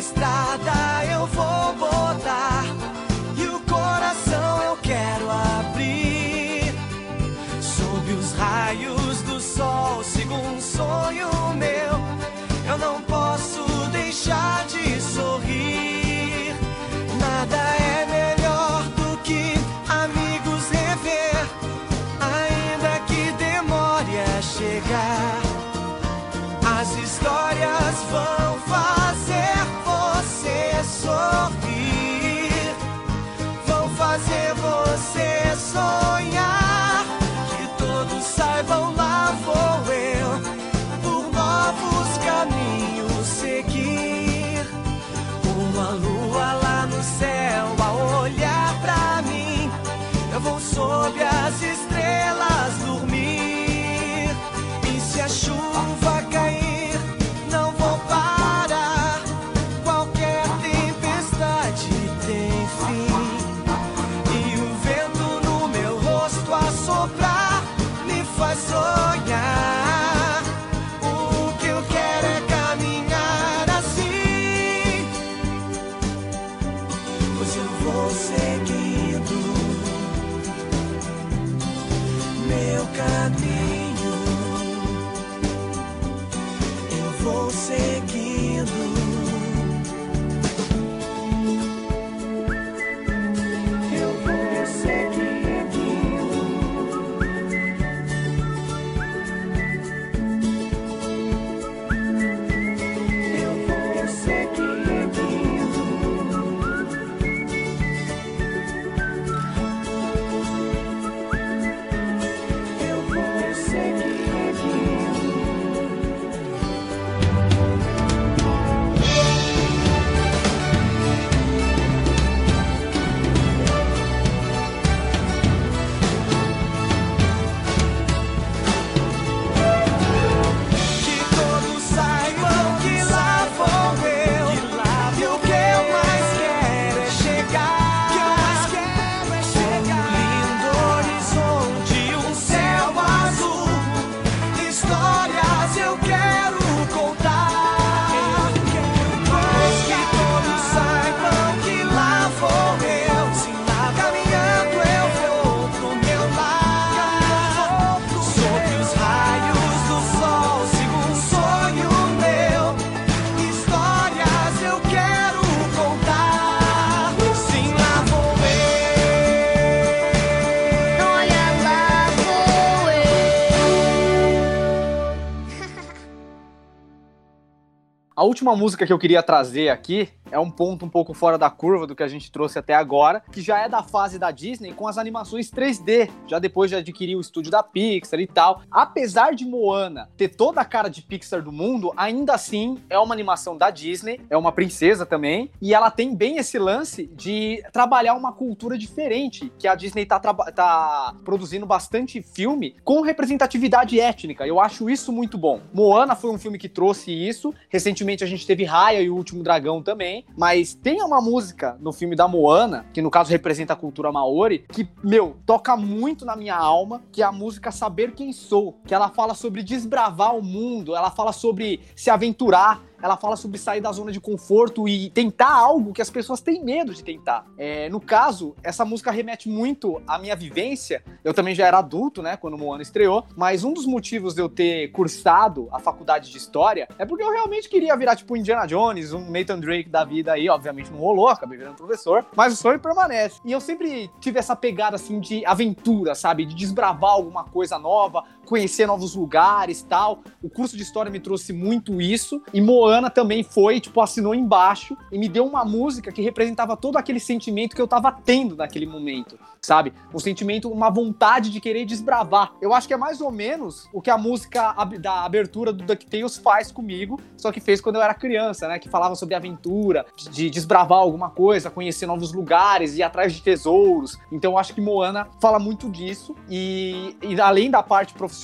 Estrada eu vou botar e o coração eu quero abrir. Sob os raios do sol, sigo um sonho meu. Eu não posso deixar de A última música que eu queria trazer aqui é um ponto um pouco fora da curva do que a gente trouxe até agora, que já é da fase da Disney com as animações 3D, já depois de adquirir o estúdio da Pixar e tal. Apesar de Moana ter toda a cara de Pixar do mundo, ainda assim é uma animação da Disney, é uma princesa também, e ela tem bem esse lance de trabalhar uma cultura diferente, que a Disney tá, tá produzindo bastante filme com representatividade étnica. Eu acho isso muito bom. Moana foi um filme que trouxe isso. Recentemente a gente teve Raya e o Último Dragão também. Mas tem uma música no filme da Moana, que no caso representa a cultura maori, que, meu, toca muito na minha alma, que é a música Saber Quem Sou. Que ela fala sobre desbravar o mundo, ela fala sobre se aventurar, ela fala sobre sair da zona de conforto e tentar algo que as pessoas têm medo de tentar. É, no caso, essa música remete muito à minha vivência. Eu também já era adulto, né, quando Moana estreou, mas um dos motivos de eu ter cursado a faculdade de História é porque eu realmente queria virar tipo Indiana Jones, um Nathan Drake da vida aí, obviamente não rolou, acabei virando professor, mas o sonho permanece. E eu sempre tive essa pegada assim de aventura, sabe, de desbravar alguma coisa nova, conhecer novos lugares, tal. O curso de História me trouxe muito isso e Moana também foi, tipo, assinou embaixo e me deu uma música que representava todo aquele sentimento que eu tava tendo naquele momento, sabe? Um sentimento, uma vontade de querer desbravar. Eu acho que é mais ou menos o que a música da abertura do DuckTales faz comigo, só que fez quando eu era criança, né? Que falava sobre aventura, de, de desbravar alguma coisa, conhecer novos lugares, ir atrás de tesouros. Então eu acho que Moana fala muito disso e, e além da parte profissional,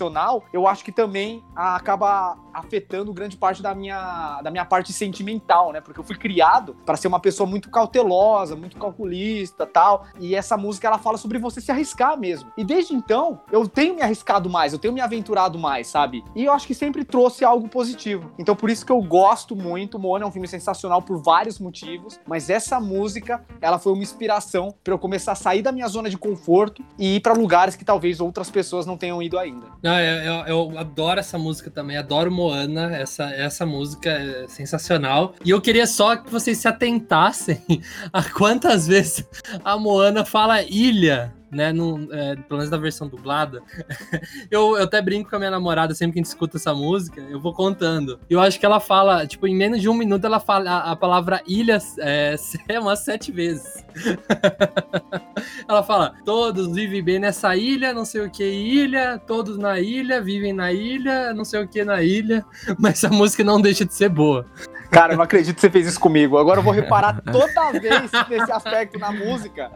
eu acho que também acaba afetando grande parte da minha, da minha parte sentimental, né? Porque eu fui criado para ser uma pessoa muito cautelosa, muito calculista, tal. E essa música ela fala sobre você se arriscar mesmo. E desde então, eu tenho me arriscado mais, eu tenho me aventurado mais, sabe? E eu acho que sempre trouxe algo positivo. Então por isso que eu gosto muito. Moana é um filme sensacional por vários motivos, mas essa música, ela foi uma inspiração para eu começar a sair da minha zona de conforto e ir para lugares que talvez outras pessoas não tenham ido ainda. Não, eu, eu- eu adoro essa música também, adoro Moana, essa, essa música é sensacional. E eu queria só que vocês se atentassem a quantas vezes a Moana fala ilha, né? No, é, pelo menos na versão dublada. Eu, eu até brinco com a minha namorada sempre que a gente escuta essa música, eu vou contando. Eu acho que ela fala, tipo, em menos de um minuto ela fala a, a palavra ilha é, umas sete vezes. Ela fala: todos vivem bem nessa ilha, não sei o que ilha, todos na ilha, vivem na ilha, não sei o que na ilha, mas a música não deixa de ser boa. Cara, eu não acredito que você fez isso comigo. Agora eu vou reparar toda vez nesse aspecto na música.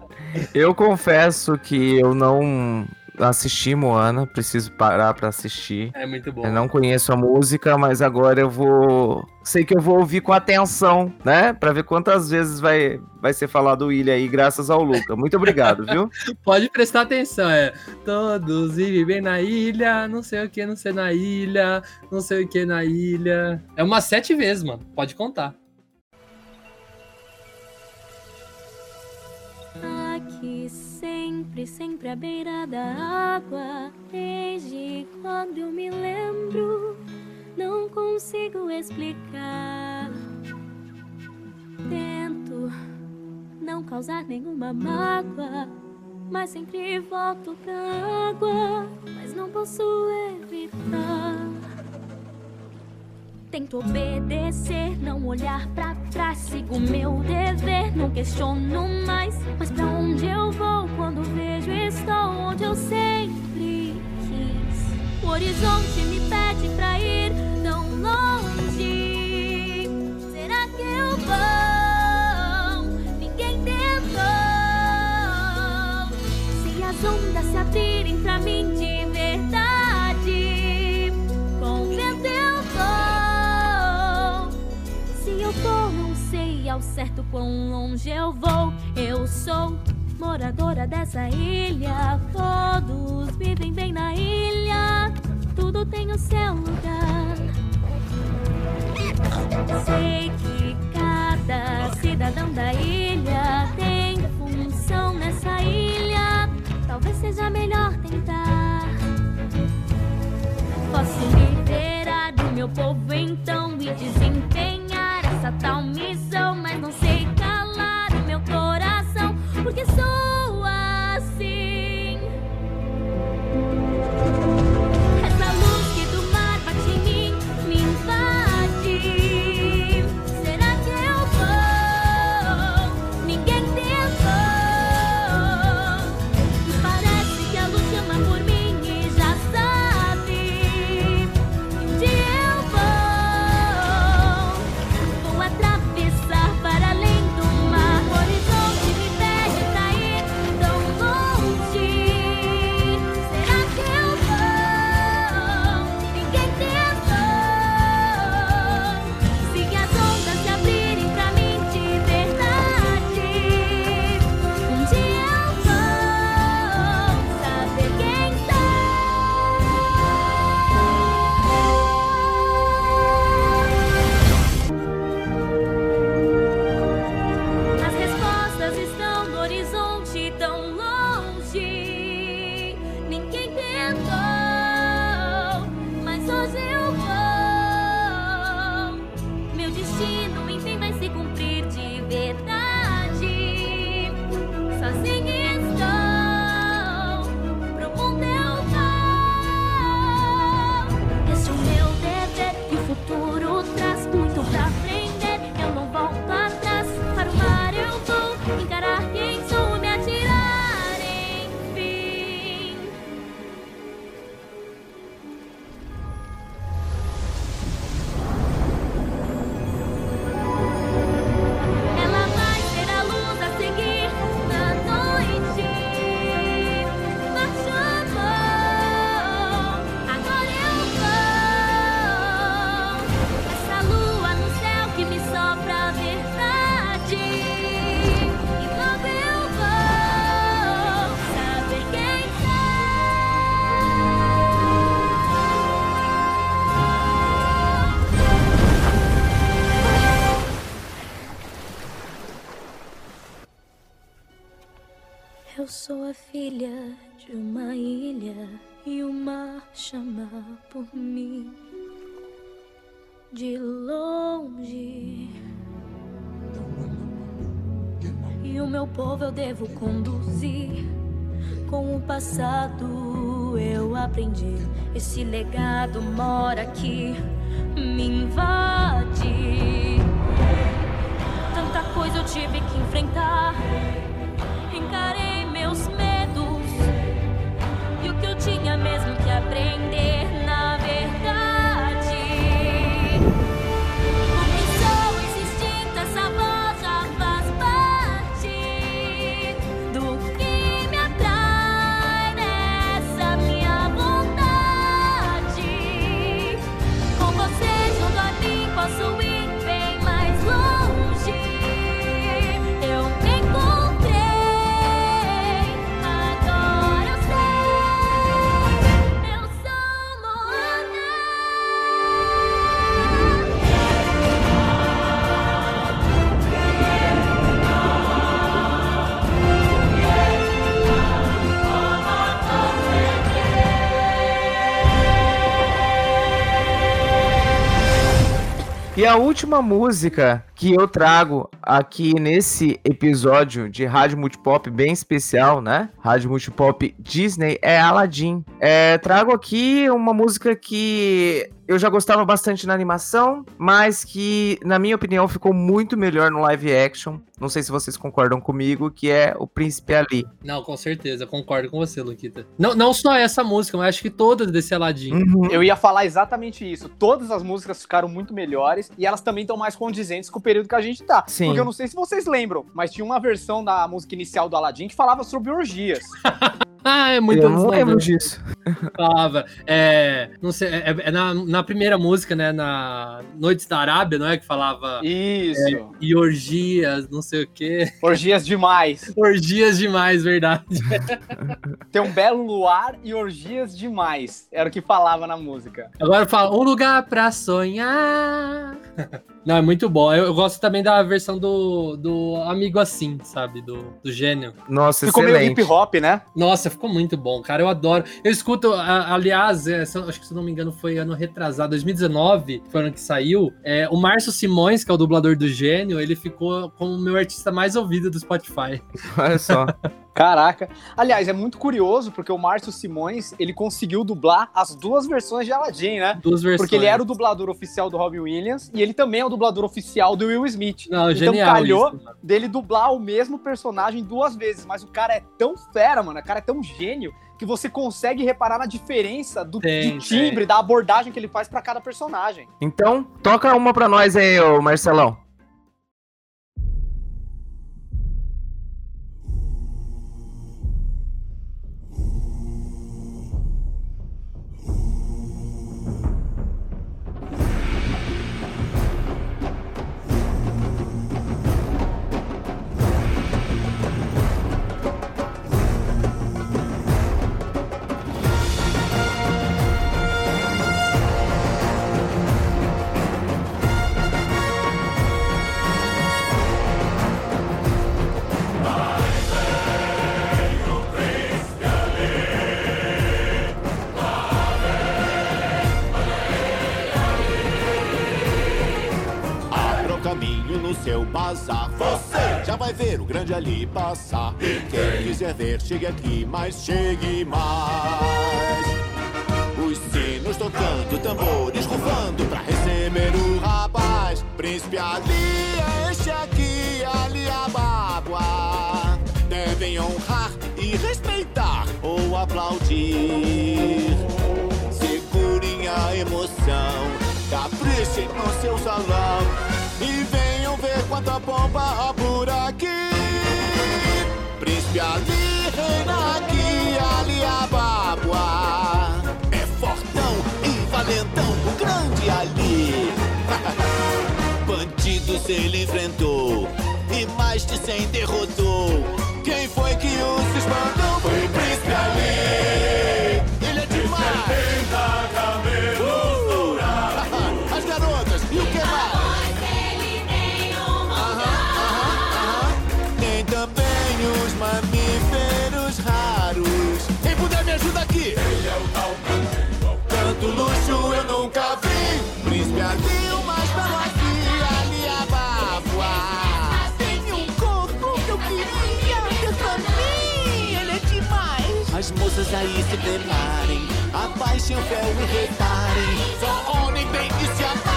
Eu confesso que eu não assisti Moana, preciso parar pra assistir. É muito bom. Eu não conheço a música, mas agora eu vou. Sei que eu vou ouvir com atenção, né? Pra ver quantas vezes vai, vai ser falado Ilha aí, graças ao Luca. Muito obrigado, viu? Pode prestar atenção, é. Todos vivem bem na ilha, não sei o que, não sei na ilha, não sei o que na ilha. É umas sete vezes, mano. Pode contar. Sempre, sempre à beira da água. Desde quando eu me lembro, não consigo explicar. Tento não causar nenhuma mágoa, mas sempre volto pra água. Mas não posso evitar. Tento obedecer, não olhar pra trás. Sigo meu dever, não questiono mais. Mas pra onde eu vou quando vejo estou onde eu sempre quis? O horizonte me pede pra ir tão longe. Ao certo quão longe eu vou. Eu sou moradora dessa ilha. Todos vivem bem na ilha. Tudo tem o seu lugar. Sei que cada cidadão da ilha tem função nessa ilha. Talvez seja melhor tentar. Posso liberar do meu povo então e desempenhar essa tal missão, eu devo conduzir. Com o passado eu aprendi. Esse legado mora aqui, me invade. Tanta coisa eu tive que enfrentar. Encarei meus medos e o que eu tinha mesmo que aprender E a última música que eu trago aqui nesse episódio de Rádio Multipop bem especial, né? Rádio Multipop Disney é Aladdin. É, trago aqui uma música que eu já gostava bastante na animação, mas que, na minha opinião, ficou muito melhor no live action. Não sei se vocês concordam comigo, que é o Príncipe Ali. Não, com certeza, concordo com você, Luquita. Não, não só essa música, mas acho que todas desse Aladdin. Uhum. Eu ia falar exatamente isso. Todas as músicas ficaram muito melhores e elas também estão mais condizentes com o período que a gente tá. Sim. Porque eu não sei se vocês lembram, mas tinha uma versão da música inicial do Aladdin que falava sobre orgias. Ah, é muito eu não lembro 90. disso. Falava. É, não sei, é, é na, na primeira música, né? Na Noites da Arábia, não é? Que falava. Isso. é, e orgias, não sei o quê. Orgias demais. Orgias demais, verdade. Tem um belo luar e orgias demais. Era o que falava na música. Agora fala, um lugar pra sonhar. Não, é muito bom. Eu, eu gosto também da versão do, do Amigo Assim, sabe? Do, do gênio. Nossa, Ficou meio excelente. hip hop, né? Nossa, ficou muito bom, cara. Eu adoro. Eu escuto, a- aliás, é, acho que se eu não me engano foi ano retrasado, 2019, foi o ano que saiu. É, o Márcio Simões, que é o dublador do Gênio, ele ficou como o meu artista mais ouvido do Spotify. Olha só. Caraca. Aliás, é muito curioso porque o Márcio Simões, ele conseguiu dublar as duas versões de Aladdin, né? Duas versões. Porque ele era o dublador oficial do Robin Williams e ele também é o dublador oficial do Will Smith. Não, então genial calhou isso, dele dublar o mesmo personagem duas vezes. Mas o cara é tão fera, mano. O cara é tão gênio que você consegue reparar na diferença do Tem, de timbre, tem. da abordagem que ele faz pra cada personagem. Então, toca uma pra nós aí, ô Marcelão. Vai ver o grande ali passar. E quem quiser ver, chegue aqui, mas chegue mais. Os sinos tocando, tambores rufando pra receber o rapaz. Príncipe Ali, este aqui, Ali Ababa. Devem honrar e respeitar ou aplaudir. Segurem a emoção, caprichem no seu salão e venham ver quanta pompa há valentão, o grande Ali. Bandidos ele enfrentou e mais de cem derrotou. Quem foi que os espantou? Foi o Príncipe Ali. Ele é demais. As moças aí se preparem, abaixem o véu e reparem. Só homem bem que se amarrem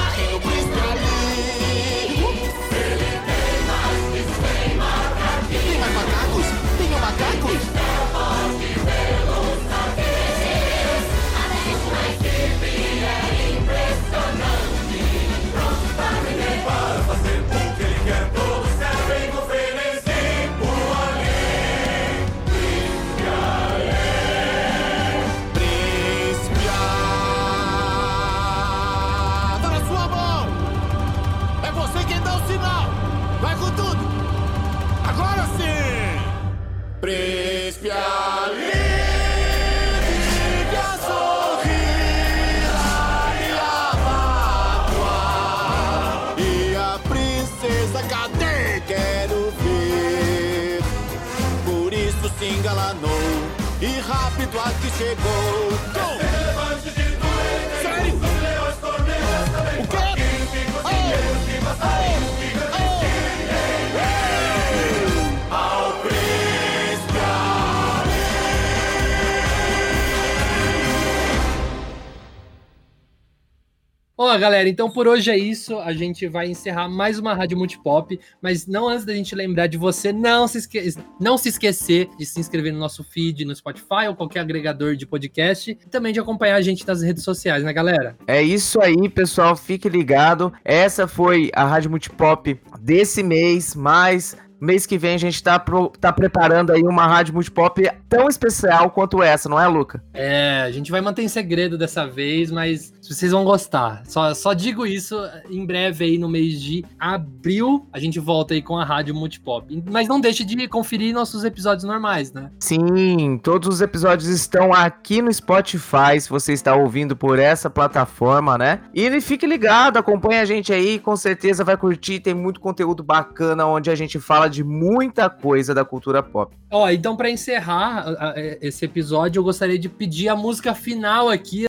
galera, então por hoje é isso. A gente vai encerrar mais uma Rádio Multipop, mas não antes da gente lembrar de você não se, esque... não se esquecer de se inscrever no nosso feed no Spotify ou qualquer agregador de podcast e também de acompanhar a gente nas redes sociais, né, galera? É isso aí, pessoal. Fique ligado. Essa foi a Rádio Multipop desse mês, mas mês que vem a gente tá, pro- tá preparando aí uma Rádio Multipop tão especial quanto essa, não é, Luca? É, a gente vai manter em segredo dessa vez, mas vocês vão gostar. Só, só digo isso em breve aí no mês de abril. A gente volta aí com a Rádio Multipop. Mas não deixe de conferir nossos episódios normais, né? Sim, todos os episódios estão aqui no Spotify, se você está ouvindo por essa plataforma, né? E fique ligado, acompanha a gente aí, com certeza vai curtir, tem muito conteúdo bacana onde a gente fala de muita coisa da cultura pop. Ó, então pra encerrar a- esse episódio, eu gostaria de pedir a música final aqui.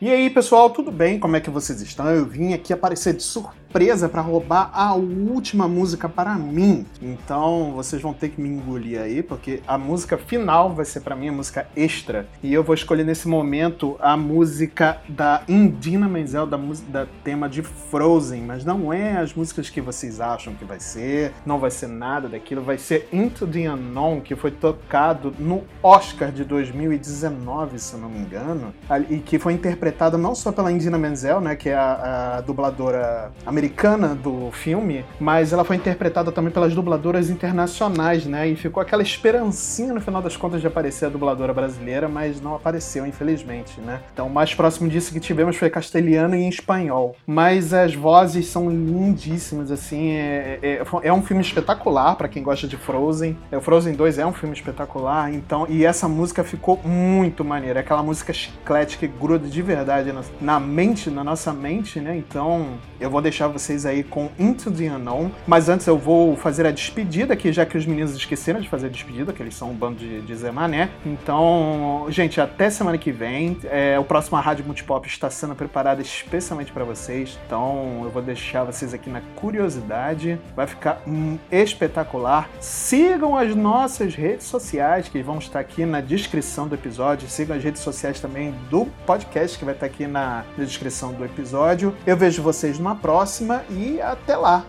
E aí, pessoal, tudo bem? Como é que vocês estão? Eu vim aqui aparecer de surpresa para roubar a última música para mim. Então, vocês vão ter que me engolir aí, porque a música final vai ser para mim a música extra. E eu vou escolher nesse momento a música da Indina Menzel, da, da tema de Frozen, mas não é as músicas que vocês acham que vai ser, não vai ser nada daquilo, vai ser Into the Unknown, que foi tocado no Oscar de 2019, se eu não me engano, e que foi interpretada não só pela Indina Menzel, né, que é a, a dubladora americana do filme, mas ela foi interpretada também pelas dubladoras internacionais, né, e ficou aquela esperancinha no final das contas de aparecer a dubladora brasileira, mas não apareceu, infelizmente, né. Então, o mais próximo disso que tivemos foi castelhano e espanhol, mas as vozes são lindíssimas, assim, é, é, é um filme espetacular para quem gosta de Frozen, É, o Frozen 2 é um filme espetacular, então, e essa música ficou muito maneira, é aquela música chiclete que gruda de verdade na, na mente, na nossa mente, né? Então eu vou deixar vocês aí com Into the Unknown, mas antes eu vou fazer a despedida aqui, já que os meninos esqueceram de fazer a despedida, que eles são um bando de, de Zé Mané. Então, gente, até semana que vem. É, o próximo Rádio Multipop está sendo preparado especialmente para vocês, então eu vou deixar vocês aqui na curiosidade, vai ficar hum, espetacular. Sigam as nossas redes sociais, que vão estar aqui na descrição do episódio. Sigam as redes sociais também do podcast, que vai estar aqui na, na descrição do episódio. Eu vejo vocês numa próxima e até lá!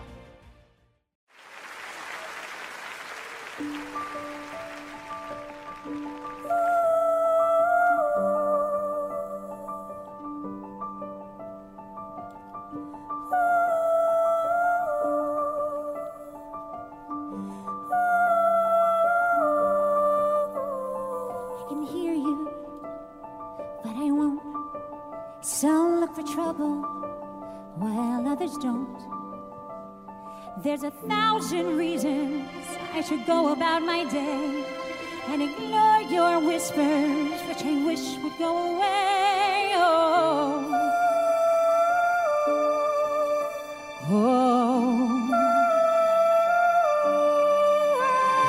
I can hear you, but I won't. Some look for trouble while others don't. There's a thousand reasons I should go about my day and ignore your whispers, which I wish would go away. Oh. Oh.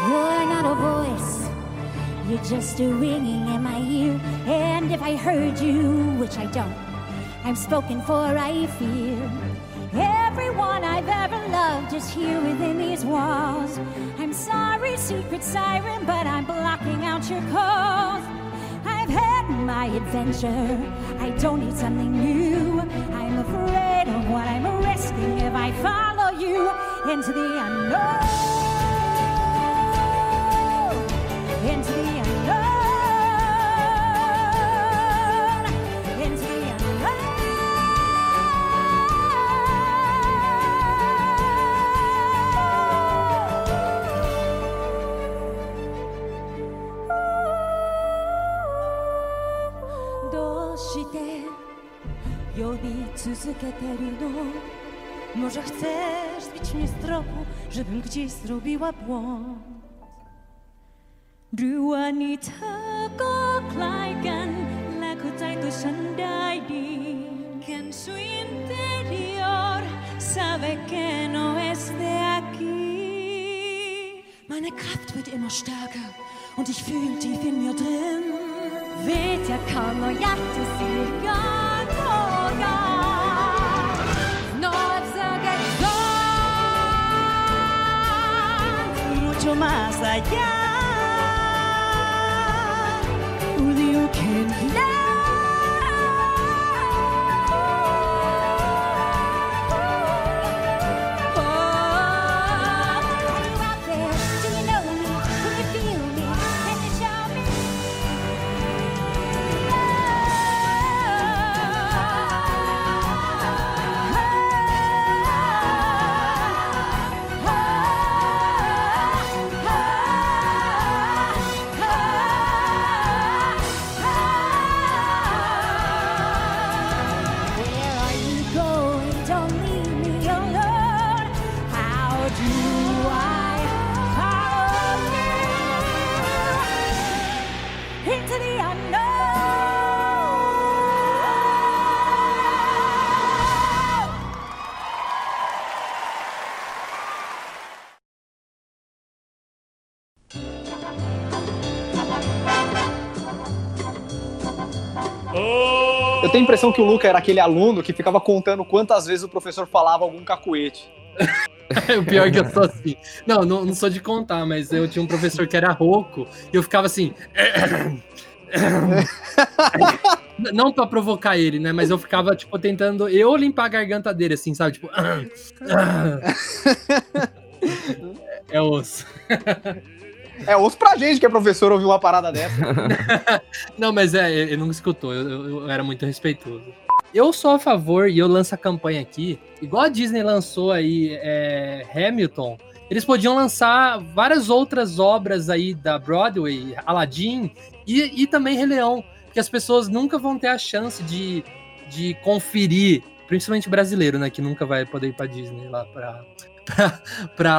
You're not a voice. You're just a ringing in my ear. And if I heard you, which I don't, I'm spoken for, I fear. Loved is here within these walls. I'm sorry, secret siren, but I'm blocking out your calls. I've had my adventure. I don't need something new. I'm afraid of what I'm risking if I follow you into the unknown. Może chcesz zbić mnie z tropu, żebym gdzieś zrobiła błąd? หรือว่านี่เธอก็คล้ายกัน และเข้าใจตัวฉันได้ดี En su interior sabe que no es de aquí. Meine Kraft wird immer stärker und ich fühle tief in mir drin. Vet jag kan och hjärtat stiger tårar mucho más allá. Will you can impressão que o Luca era aquele aluno que ficava contando quantas vezes o professor falava algum cacuete. o pior é que eu sou assim. Não, não, não sou de contar, mas eu tinha um professor que era rouco e eu ficava assim. Não pra provocar ele, né? Mas eu ficava, tipo, tentando eu limpar a garganta dele, assim, sabe? Tipo. É osso. É osso pra gente que é professor ouvir uma parada dessa. Não, mas é, ele não escutou, eu, eu- eu era muito respeitoso. Eu sou a favor, e eu lanço a campanha aqui, igual a Disney lançou aí é, Hamilton, eles podiam lançar várias outras obras aí da Broadway, Aladdin e, e também Rei Leão, porque as pessoas nunca vão ter a chance de, de conferir, principalmente brasileiro, né, que nunca vai poder ir pra Disney lá pra,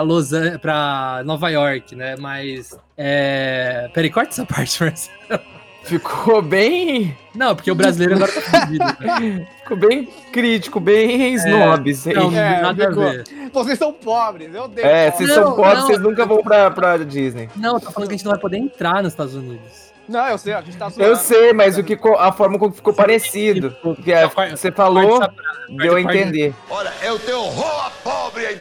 Los An pra Nova York, né, mas... É... Peraí, corta essa parte, Marcelo. Ficou bem. Não, porque o brasileiro agora tá fudido. né? Ficou bem crítico, bem não, hein? É, nada a ficou. ver. Vocês são pobres, meu Deus. É, vocês Não, são pobres, não. vocês nunca vão pra, pra Disney. Não, eu tô falando que a gente não vai poder entrar nos Estados Unidos. Não, eu sei, a gente tá zoando. Eu sei, mas o que, a forma como ficou parecido. Que é- você falou, deu a entender. Olha, eu tenho horror a pobre.